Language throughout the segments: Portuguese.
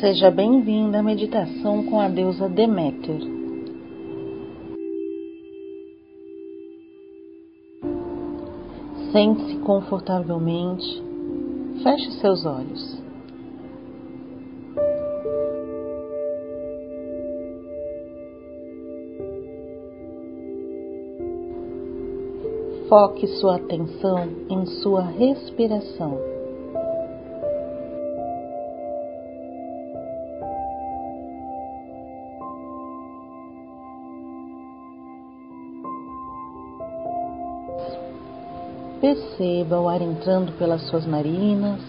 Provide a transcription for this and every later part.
Seja bem-vinda à meditação com a deusa Deméter. Sente-se confortavelmente, feche seus olhos. Foque sua atenção em sua respiração. Perceba o ar entrando pelas suas narinas.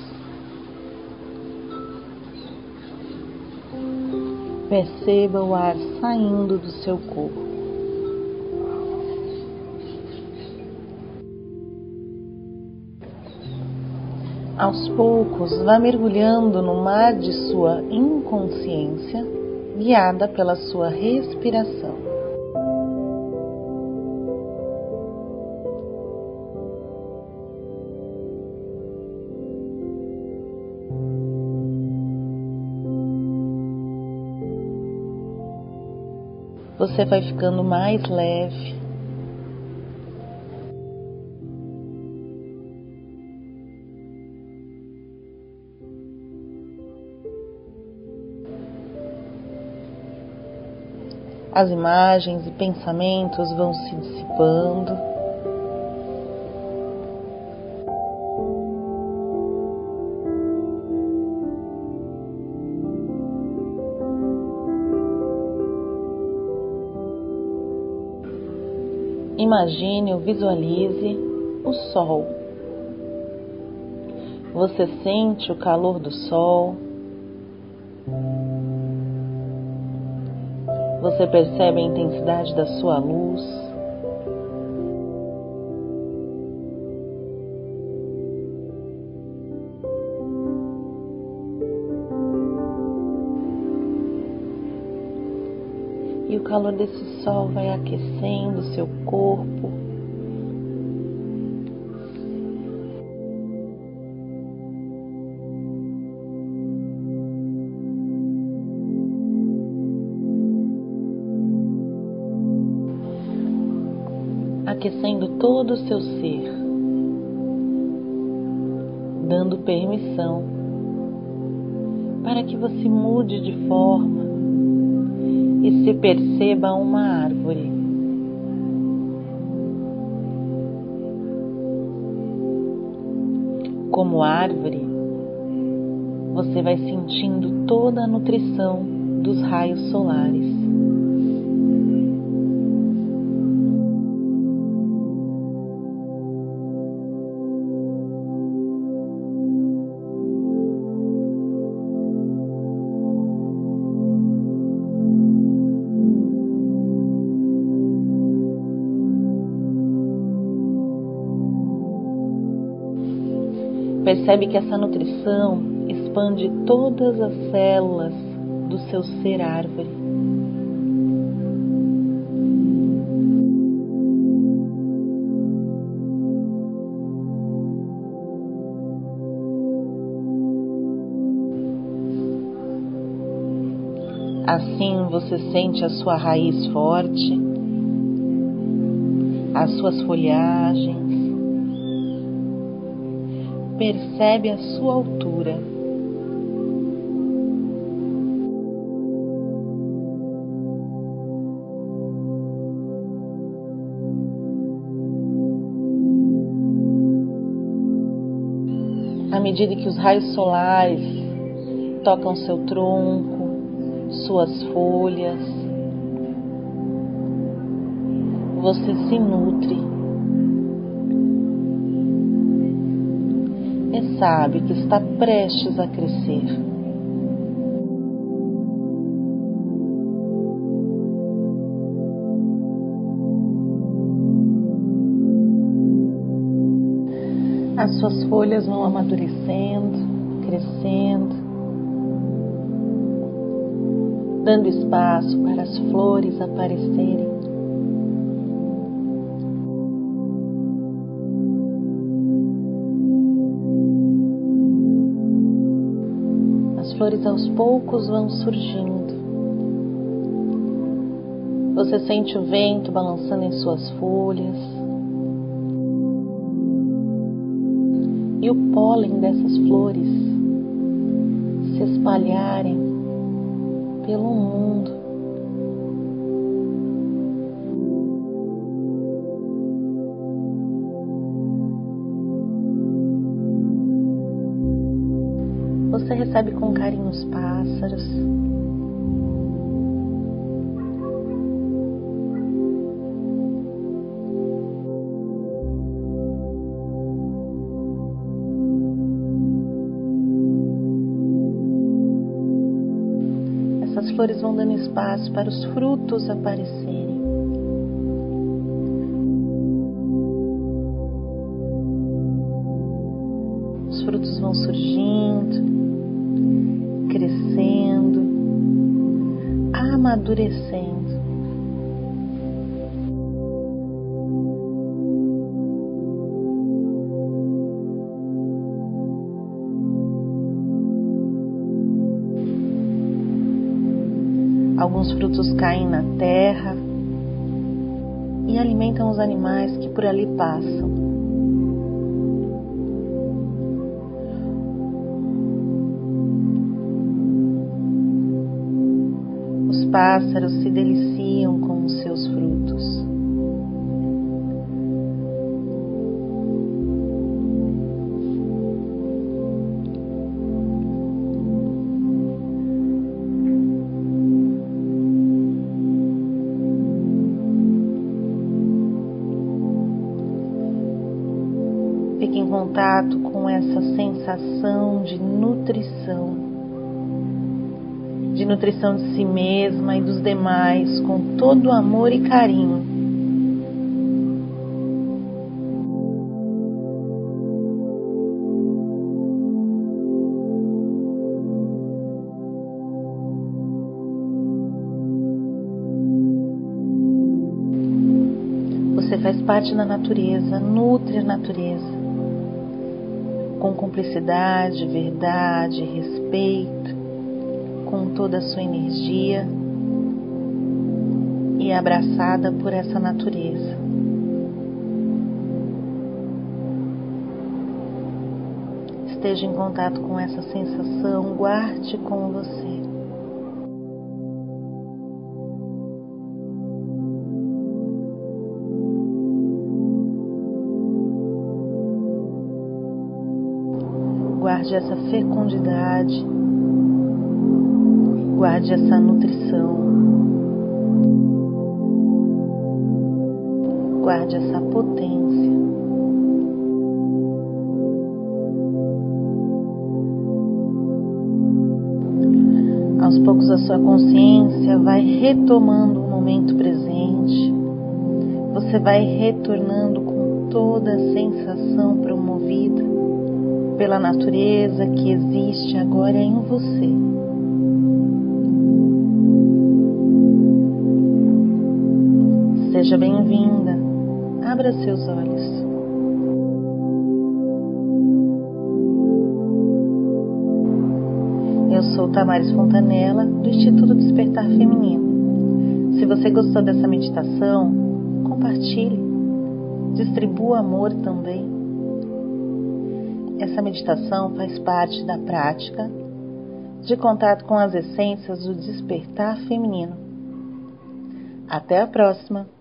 Perceba o ar saindo do seu corpo. Aos poucos, vá mergulhando no mar de sua inconsciência, guiada pela sua respiração. Você vai ficando mais leve. As imagens e pensamentos vão se dissipando. Imagine ou visualize o sol. Você sente o calor do sol. Você percebe a intensidade da sua luz. E o calor desse sol vai aquecendo seu corpo. Aquecendo todo o seu ser, dando permissão para que você mude de forma e se perceba uma árvore. Como árvore, você vai sentindo toda a nutrição dos raios solares. Percebe que essa nutrição expande todas as células do seu ser árvore. Assim você sente a sua raiz forte, as suas folhagens, percebe a sua altura. À medida que os raios solares tocam seu tronco, suas folhas, você se nutre sabe que está prestes a crescer. As suas folhas vão amadurecendo, crescendo, dando espaço para as flores aparecerem. Flores aos poucos vão surgindo. Você sente o vento balançando em suas folhas. E o pólen dessas flores se espalharem pelo mundo. Você recebe com carinho os pássaros. Essas flores vão dando espaço para os frutos aparecerem. Amadurecendo. Alguns frutos caem na terra e alimentam os animais que por ali passam. Pássaros se deliciam com os seus frutos. Fique em contato com essa sensação de nutrição de nutrição de si mesma e dos demais com todo amor e carinho. Você faz parte da natureza, nutre a natureza com cumplicidade, verdade, respeito com toda a sua energia e abraçada por essa natureza. Esteja em contato com essa sensação, guarde com você. Guarde essa fecundidade Guarde essa nutrição. Guarde essa potência. Aos poucos a sua consciência vai retomando o momento presente. Você vai retornando com toda a sensação promovida pela natureza que existe agora em você. Seja bem-vinda. Abra seus olhos. Eu sou Tamares Fontanella, do Instituto Despertar Feminino. Se você gostou dessa meditação, compartilhe. Distribua amor também. Essa meditação faz parte da prática de contato com as essências do despertar feminino. Até a próxima!